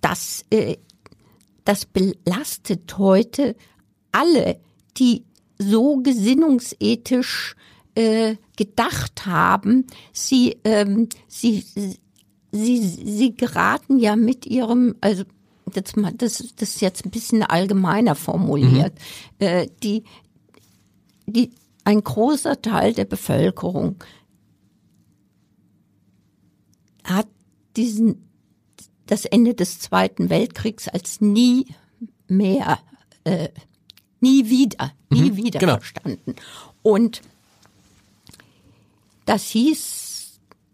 das das belastet heute alle, die so gesinnungsethisch äh, gedacht haben. Sie, ähm, sie, sie, sie geraten ja mit ihrem, also das, mal- das, das ist jetzt ein bisschen allgemeiner formuliert, äh, die, die, ein großer Teil der Bevölkerung hat diesen das Ende des Zweiten Weltkriegs als nie mehr, äh, nie wieder, nie wieder genau. verstanden. Und das hieß,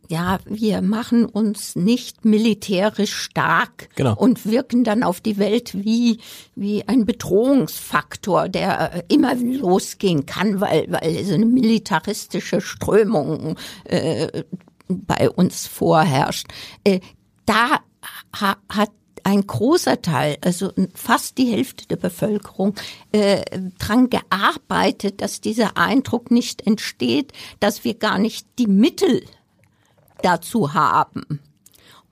ja, wir machen uns nicht militärisch stark Genau. und wirken dann auf die Welt wie, wie ein Bedrohungsfaktor, der äh, immer losgehen kann, weil, weil so eine militaristische Strömung äh, bei uns vorherrscht. Äh, da ha, hat ein großer Teil, also fast die Hälfte der Bevölkerung, äh, dran gearbeitet, dass dieser Eindruck nicht entsteht, dass wir gar nicht die Mittel dazu haben.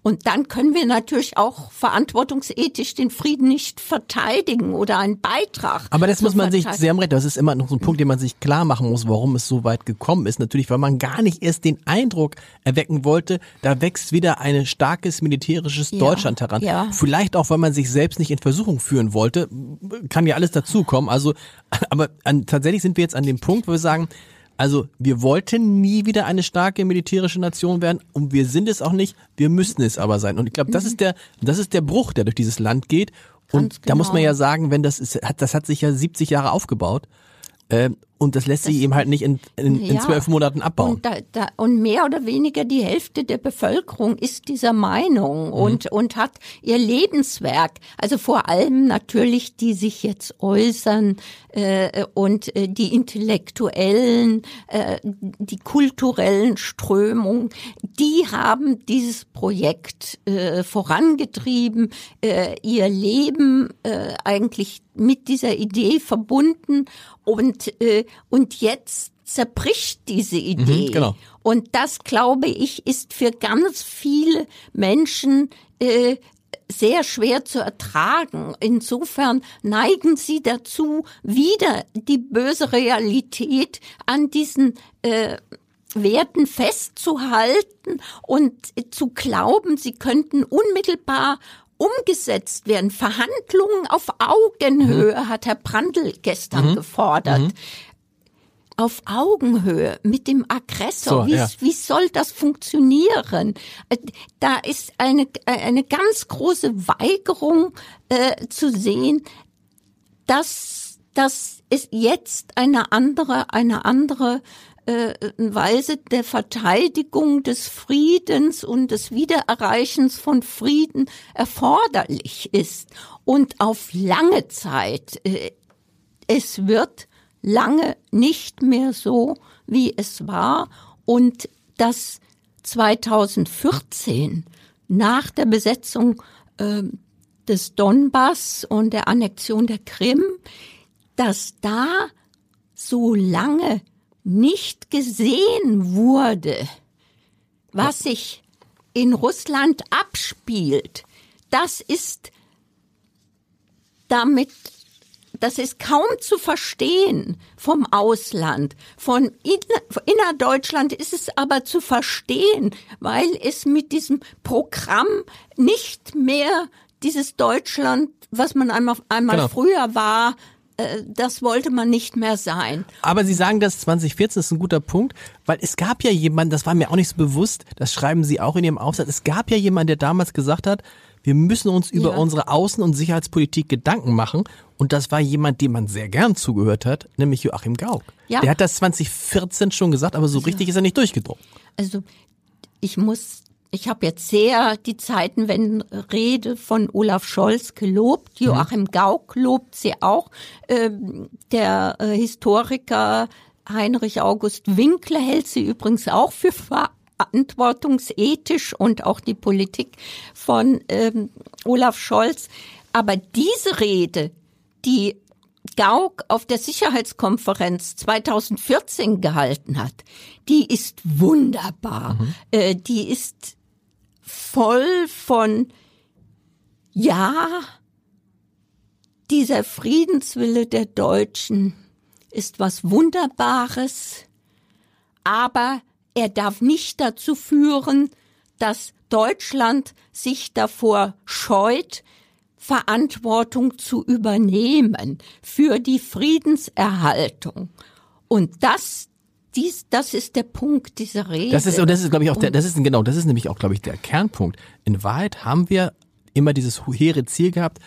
Und dann können wir natürlich auch verantwortungsethisch den Frieden nicht verteidigen oder einen Beitrag. Aber das muss man sich, Sie haben recht, das ist immer noch so ein Punkt, den man sich klar machen muss, warum es so weit gekommen ist. Natürlich, weil man gar nicht erst den Eindruck erwecken wollte, da wächst wieder ein starkes militärisches Ja, Deutschland heran. ja. Vielleicht auch, weil man sich selbst nicht in Versuchung führen wollte. Kann ja alles dazukommen. Also, aber an, tatsächlich sind wir jetzt an dem Punkt, wo wir sagen, Also wir wollten nie wieder eine starke militärische Nation werden und wir sind es auch nicht, wir müssen es aber sein. Und ich glaube, das ist der, das ist der Bruch, der durch dieses Land geht. Und Ganz da muss man genau. ja sagen, wenn das ist, hat, das hat sich ja 70 Jahre aufgebaut. Ähm, und das lässt sich eben halt nicht in, in, in Ja. zwölf Monaten abbauen. Und, da, da, und mehr oder weniger die Hälfte der Bevölkerung ist dieser Meinung Mhm. und, und hat ihr Lebenswerk, also vor allem natürlich, die sich jetzt äußern äh, und äh, die intellektuellen, äh, die kulturellen Strömungen, die haben dieses Projekt äh, vorangetrieben, äh, ihr Leben äh, eigentlich mit dieser Idee verbunden und, äh, und jetzt zerbricht diese Idee. Mhm, genau. Und das, glaube ich, ist für ganz viele Menschen äh, sehr schwer zu ertragen. Insofern neigen sie dazu, wieder die böse Realität an diesen äh, Werten festzuhalten und zu glauben, sie könnten unmittelbar umgesetzt werden. Verhandlungen auf Augenhöhe hat Herr Brandl gestern gefordert. Auf Augenhöhe mit dem Aggressor. So, wie, ja. wie soll das funktionieren? Äh, Da ist eine, eine ganz große Weigerung äh, zu sehen, dass, dass es jetzt eine andere, eine andere äh, Weise der Verteidigung des Friedens und des Wiedererreichens von Frieden erforderlich ist. Und auf lange Zeit, äh, es wird lange nicht mehr so, wie es war. Und das 2014 nach der Besetzung äh, des Donbass und der Annexion der Krim, dass da so lange nicht gesehen wurde, was sich in Russland abspielt, das ist damit, das ist kaum zu verstehen vom Ausland. Von inner, innerdeutschland ist es aber zu verstehen, weil es mit diesem Programm nicht mehr dieses Deutschland, was man einmal, einmal Genau. früher war, äh, das wollte man nicht mehr sein. Aber Sie sagen, das 2014 ist ein guter Punkt, weil es gab ja jemanden, das war mir auch nicht so bewusst, das schreiben Sie auch in Ihrem Aufsatz, es gab ja jemanden, der damals gesagt hat, wir müssen uns über Ja. unsere Außen- und Sicherheitspolitik Gedanken machen. Und das war jemand, dem man sehr gern zugehört hat, nämlich Joachim Gauck. Ja. Der hat das 2014 schon gesagt, aber so richtig ist er nicht durchgedrungen. Also ich muss, ich habe jetzt sehr die Zeitenwende-Rede von Olaf Scholz gelobt. Joachim Gauck lobt sie auch. Ähm, der äh, Historiker Heinrich August Winkler hält sie übrigens auch für verantwortungsethisch und auch die Politik von ähm, Olaf Scholz. Aber diese Rede, die Gauck auf der Sicherheitskonferenz 2014 gehalten hat, die ist wunderbar. Äh, die ist voll von, ja, dieser Friedenswille der Deutschen ist was Wunderbares, aber er darf nicht dazu führen, dass Deutschland sich davor scheut, Verantwortung zu übernehmen für die Friedenserhaltung. Und das, dies, das ist der Punkt dieser Rede. Das ist, und das ist, glaube ich, auch der, das ist, genau, das ist nämlich auch, glaube ich, der Kernpunkt. In Wahrheit haben wir immer dieses hehre Ziel gehabt,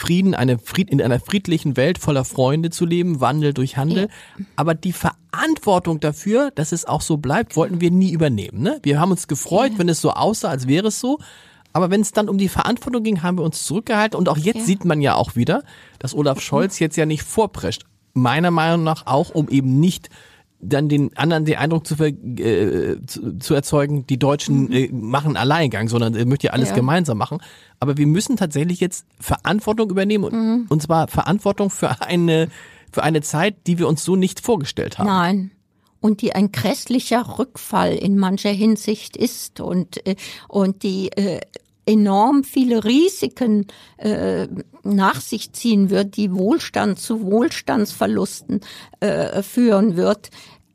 Frieden, eine Fried, in einer friedlichen Welt voller Freunde zu leben, Wandel durch Handel. Aber die Verantwortung dafür, dass es auch so bleibt, wollten wir nie übernehmen. Ne? Wir haben uns gefreut, wenn es so aussah, als wäre es so. Aber wenn es dann um die Verantwortung ging, haben wir uns zurückgehalten. Und auch jetzt Ja. sieht man ja auch wieder, dass Olaf Scholz jetzt ja nicht vorprescht. Meiner Meinung nach auch, um eben nicht dann den anderen den Eindruck zu, äh, zu, zu erzeugen, die Deutschen äh, machen Alleingang, sondern er möchte ja alles Ja. gemeinsam machen. Aber wir müssen tatsächlich jetzt Verantwortung übernehmen und, und zwar Verantwortung für eine für eine Zeit, die wir uns so nicht vorgestellt haben. Nein. Und die ein grässlicher Rückfall in mancher Hinsicht ist und, äh, und die äh, enorm viele Risiken äh, nach sich ziehen wird, die Wohlstand zu Wohlstandsverlusten äh, führen wird.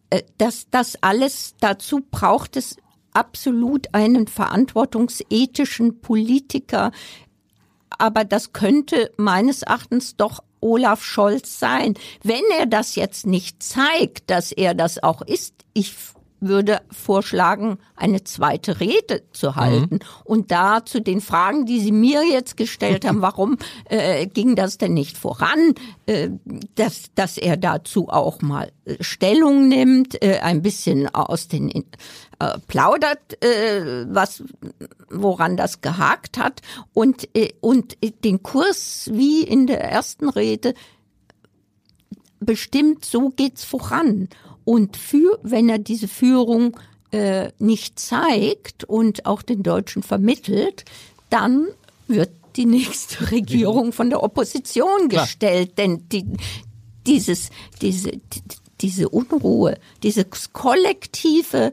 Äh, das, das alles, dazu braucht es absolut einen verantwortungsethischen Politiker, aber das könnte meines Erachtens doch Olaf Scholz sein. Wenn er das jetzt nicht zeigt, dass er das auch ist, ich würde vorschlagen, eine zweite Rede zu halten. Mhm. Und da zu den Fragen, die Sie mir jetzt gestellt haben, warum äh, ging das denn nicht voran, äh, dass, dass er dazu auch mal äh, Stellung nimmt, äh, ein bisschen aus den äh, plaudert, äh, was woran das gehakt hat und äh, und den Kurs wie in der ersten Rede bestimmt so geht's voran und für, wenn er diese Führung äh, nicht zeigt und auch den Deutschen vermittelt, dann wird die nächste Regierung von der Opposition gestellt. Klar. Denn die, dieses, diese, diese Unruhe, dieses kollektive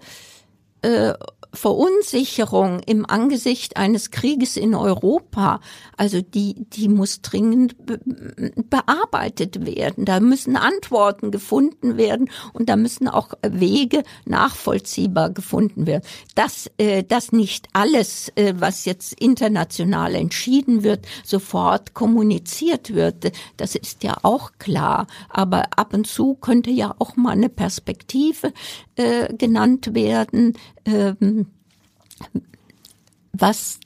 äh, Verunsicherung im Angesicht eines Krieges in Europa, also die, die muss dringend be bearbeitet werden. Da müssen Antworten gefunden werden und da müssen auch Wege nachvollziehbar gefunden werden. Dass, äh, dass nicht alles, äh, was jetzt international entschieden wird, sofort kommuniziert wird, das ist ja auch klar. Aber ab und zu könnte ja auch mal eine Perspektive äh, genannt werden, ähm, was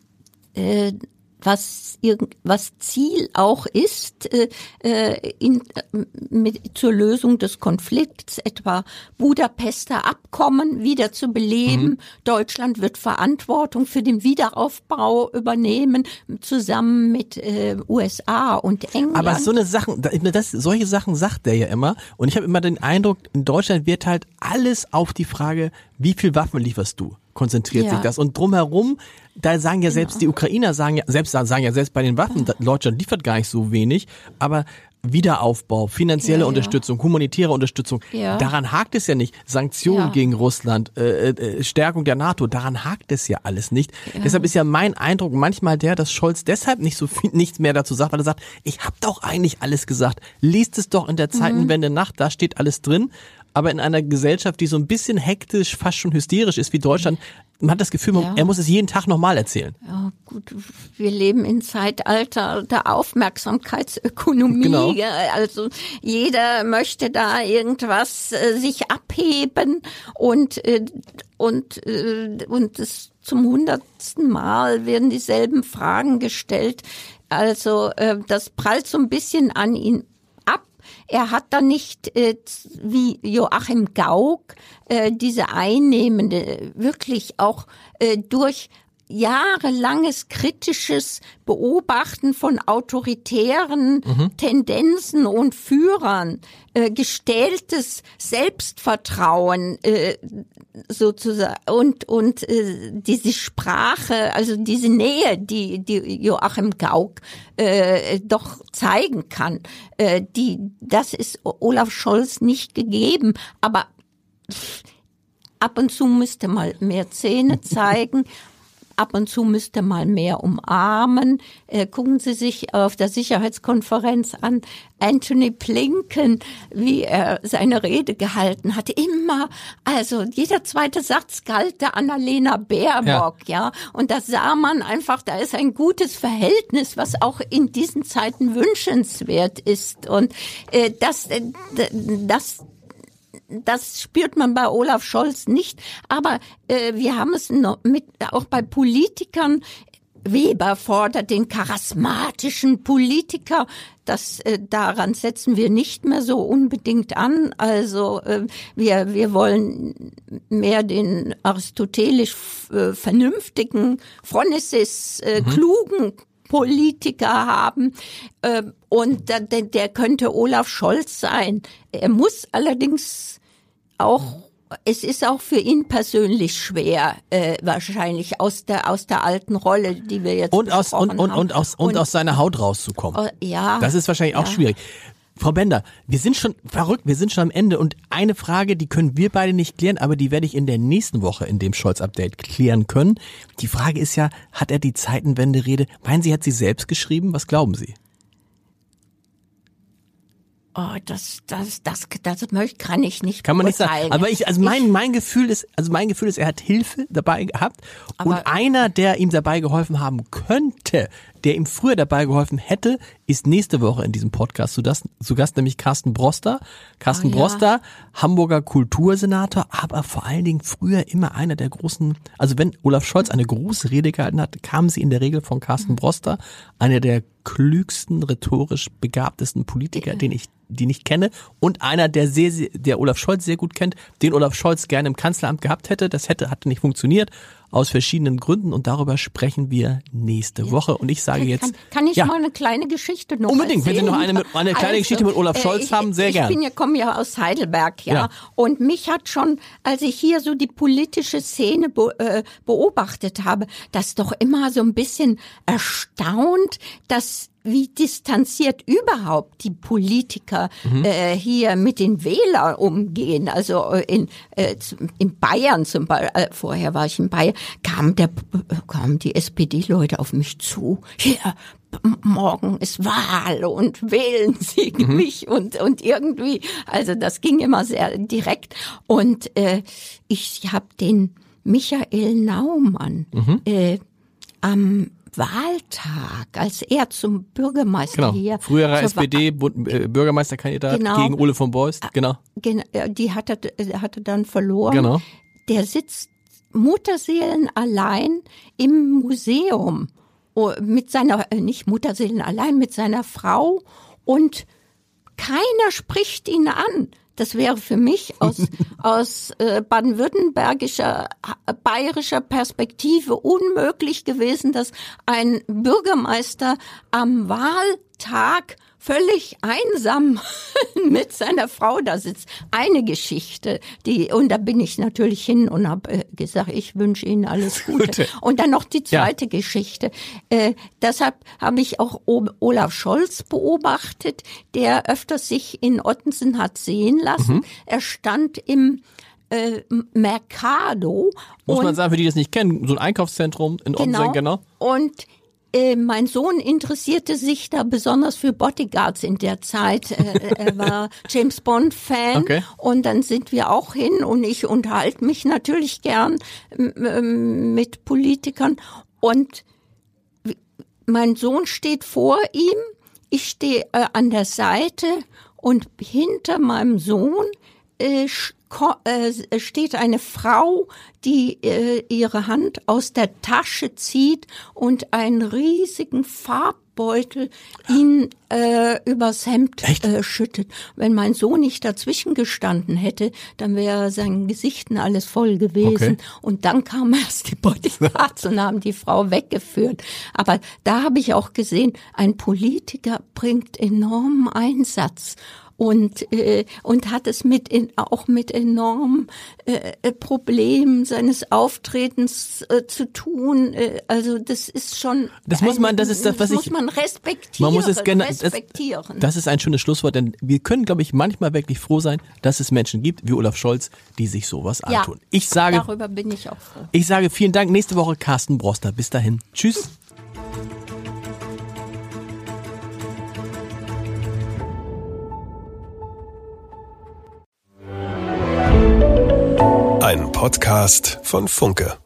äh, was, was Ziel auch ist äh, äh, in, mit, zur Lösung des Konflikts, etwa Budapester Abkommen wieder zu beleben. Mhm. Deutschland wird Verantwortung für den Wiederaufbau übernehmen, zusammen mit äh, USA und England. Aber so eine Sachen, das, solche Sachen sagt der ja immer. Und ich habe immer den Eindruck, in Deutschland wird halt alles auf die Frage, wie viel Waffen lieferst du? Konzentriert ja. sich das. Und drumherum, da sagen ja selbst genau. die Ukrainer, sagen ja, selbst sagen ja selbst bei den Waffen, Deutschland liefert gar nicht so wenig, aber Wiederaufbau, finanzielle ja, Unterstützung, humanitäre Unterstützung, ja. daran hakt es ja nicht. Sanktionen gegen Russland, äh, äh, Stärkung der NATO, daran hakt es ja alles nicht. Deshalb ist ja mein Eindruck manchmal der, dass Scholz deshalb nicht so viel, nichts mehr dazu sagt, weil er sagt, ich habe doch eigentlich alles gesagt. Liest es doch in der Zeitenwende mhm. nach, da steht alles drin aber in einer Gesellschaft, die so ein bisschen hektisch, fast schon hysterisch ist wie Deutschland, man hat das Gefühl, ja. er muss es jeden Tag nochmal erzählen. Ja, gut, wir leben in Zeitalter der Aufmerksamkeitsökonomie. Genau. Also jeder möchte da irgendwas äh, sich abheben und äh, und äh, und es zum hundertsten Mal werden dieselben Fragen gestellt. Also äh, das prallt so ein bisschen an ihn er hat da nicht äh, wie Joachim Gauck äh, diese einnehmende, wirklich auch äh, durch jahrelanges kritisches Beobachten von autoritären mhm. Tendenzen und Führern, äh, gestähltes Selbstvertrauen äh, sozusagen und und äh, diese Sprache, also diese Nähe, die die Joachim Gauck äh, doch zeigen kann, äh, die das ist Olaf Scholz nicht gegeben, aber ab und zu müsste mal mehr Zähne zeigen, ab und zu müsste mal mehr umarmen. Äh, gucken Sie sich auf der Sicherheitskonferenz an, Anthony Blinken, wie er seine Rede gehalten hat. Immer, also jeder zweite Satz galt der Annalena Baerbock, ja. ja. Und da sah man einfach, da ist ein gutes Verhältnis, was auch in diesen Zeiten wünschenswert ist. Und äh, das, äh, das das spürt man bei Olaf Scholz nicht. Aber äh, wir haben es noch mit, auch bei Politikern. Weber fordert den charismatischen Politiker. Das äh, daran setzen wir nicht mehr so unbedingt an. Also äh, wir wir wollen mehr den aristotelisch äh, vernünftigen, Phronesis äh, mhm. klugen Politiker haben äh, und der, könnte Olaf Scholz sein. Er muss allerdings auch es ist auch für ihn persönlich schwer, äh, wahrscheinlich aus der aus der alten Rolle, die wir jetzt und aus und, und, und aus und, und, aus seiner Haut rauszukommen. Oh, ja, das ist wahrscheinlich auch schwierig. Frau Bender, wir sind schon verrückt, wir sind schon am Ende und eine Frage, die können wir beide nicht klären, aber die werde ich in der nächsten Woche in dem Scholz-Update klären können. Die Frage ist ja, hat er die Zeitenwende-Rede, meinen Sie, hat sie selbst geschrieben? Was glauben Sie? Oh, das, das, das, das möchte, kann ich nicht. Kann man nicht sagen. Aber ich, also mein, mein Gefühl ist, also mein Gefühl ist, er hat Hilfe dabei gehabt und einer, der ihm dabei geholfen haben könnte, der ihm früher dabei geholfen hätte, ist nächste Woche in diesem Podcast zu Gast, zu Gast nämlich Carsten Broster. Carsten Ah, ja. Broster, Hamburger Kultursenator, aber vor allen Dingen früher immer einer der großen, also wenn Olaf Scholz eine große Rede gehalten hat, kam sie in der Regel von Carsten Mhm. Broster, einer der klügsten, rhetorisch begabtesten Politiker, den ich, den ich kenne und einer, der sehr, sehr, der Olaf Scholz sehr gut kennt, den Olaf Scholz gerne im Kanzleramt gehabt hätte. Das hätte, hatte nicht funktioniert aus verschiedenen Gründen und darüber sprechen wir nächste Woche. Und ich sage jetzt, Kann, kann ich ja, mal eine kleine Geschichte noch Unbedingt, wenn Sie erzählen? noch eine mit- eine kleine Geschichte mit Olaf Scholz ich, haben, sehr ich gern. bin ja, komme ja aus Heidelberg, ja. Ja. Und mich hat schon, als ich hier so die politische Szene be, äh, beobachtet habe, das doch immer so ein bisschen erstaunt, dass wie distanziert überhaupt die Politiker Mhm. äh, hier mit den Wählern umgehen. Also äh, in, äh, in Bayern zum Beispiel, äh, vorher war ich in Bayern, kam der kamen die SPD-Leute auf mich zu. M- morgen ist Wahl und wählen Sie Mhm. mich und und irgendwie, also das ging immer sehr direkt. Und äh, ich habe den Michael Naumann Mhm. äh, am Wahltag, als er zum Bürgermeister genau, hier früherer zur Wa- SPD Bund- äh, Bürgermeisterkandidat Genau. gegen Ole von Beust, genau. Gen- äh, die hat er, äh, hat er dann verloren. Genau. Der sitzt Mutterseelen allein im Museum oh, mit seiner, nicht Mutterseelen allein, mit seiner Frau und keiner spricht ihn an. Das wäre für mich aus, aus äh, baden-württembergischer, bayerischer Perspektive unmöglich gewesen, dass ein Bürgermeister am Wahltag völlig einsam mit seiner Frau da sitzt. Eine Geschichte, die und da bin ich natürlich hin und habe äh, gesagt, ich wünsche Ihnen alles Gute. Gute. Und dann noch die Ja. zweite Geschichte. Äh, deshalb habe ich auch Olaf Scholz beobachtet, der öfters sich in Ottensen hat sehen lassen. Mhm. Er stand im äh, Mercado Muss man sagen, für die das nicht kennen, so ein Einkaufszentrum in Ottensen, genau. und äh, mein Sohn interessierte sich da besonders für Bodyguards in der Zeit. Äh, er war James Bond Fan Okay. und dann sind wir auch hin und ich unterhalte mich natürlich gern mit Politikern und mein Sohn steht vor ihm, ich stehe äh, an der Seite und hinter meinem Sohn äh, sch- äh, steht eine Frau, die äh, ihre Hand aus der Tasche zieht und einen riesigen Farbbeutel ihn äh, übers Hemd äh, schüttet. Wenn mein Sohn nicht dazwischen gestanden hätte, dann wäre sein Gesichten alles voll gewesen. Okay. Und dann kamen erst die Bodyguards und haben die Frau weggeführt. Aber da habe ich auch gesehen, ein Politiker bringt enormen Einsatz und äh, und hat es mit in, auch mit enormen äh, äh, Problemen seines Auftretens äh, zu tun. Äh, also das ist schon Das muss man- das ist das, was muss ich- man respektieren. Man muss es gerne, das, respektieren. das ist ein schönes Schlusswort, denn wir können, glaube ich, manchmal wirklich froh sein, dass es Menschen gibt, wie Olaf Scholz, die sich sowas ja, antun. Ich sage, darüber bin ich auch froh. ich sage vielen Dank. Nächste Woche Carsten Broster. Bis dahin. Tschüss. Podcast von Funke.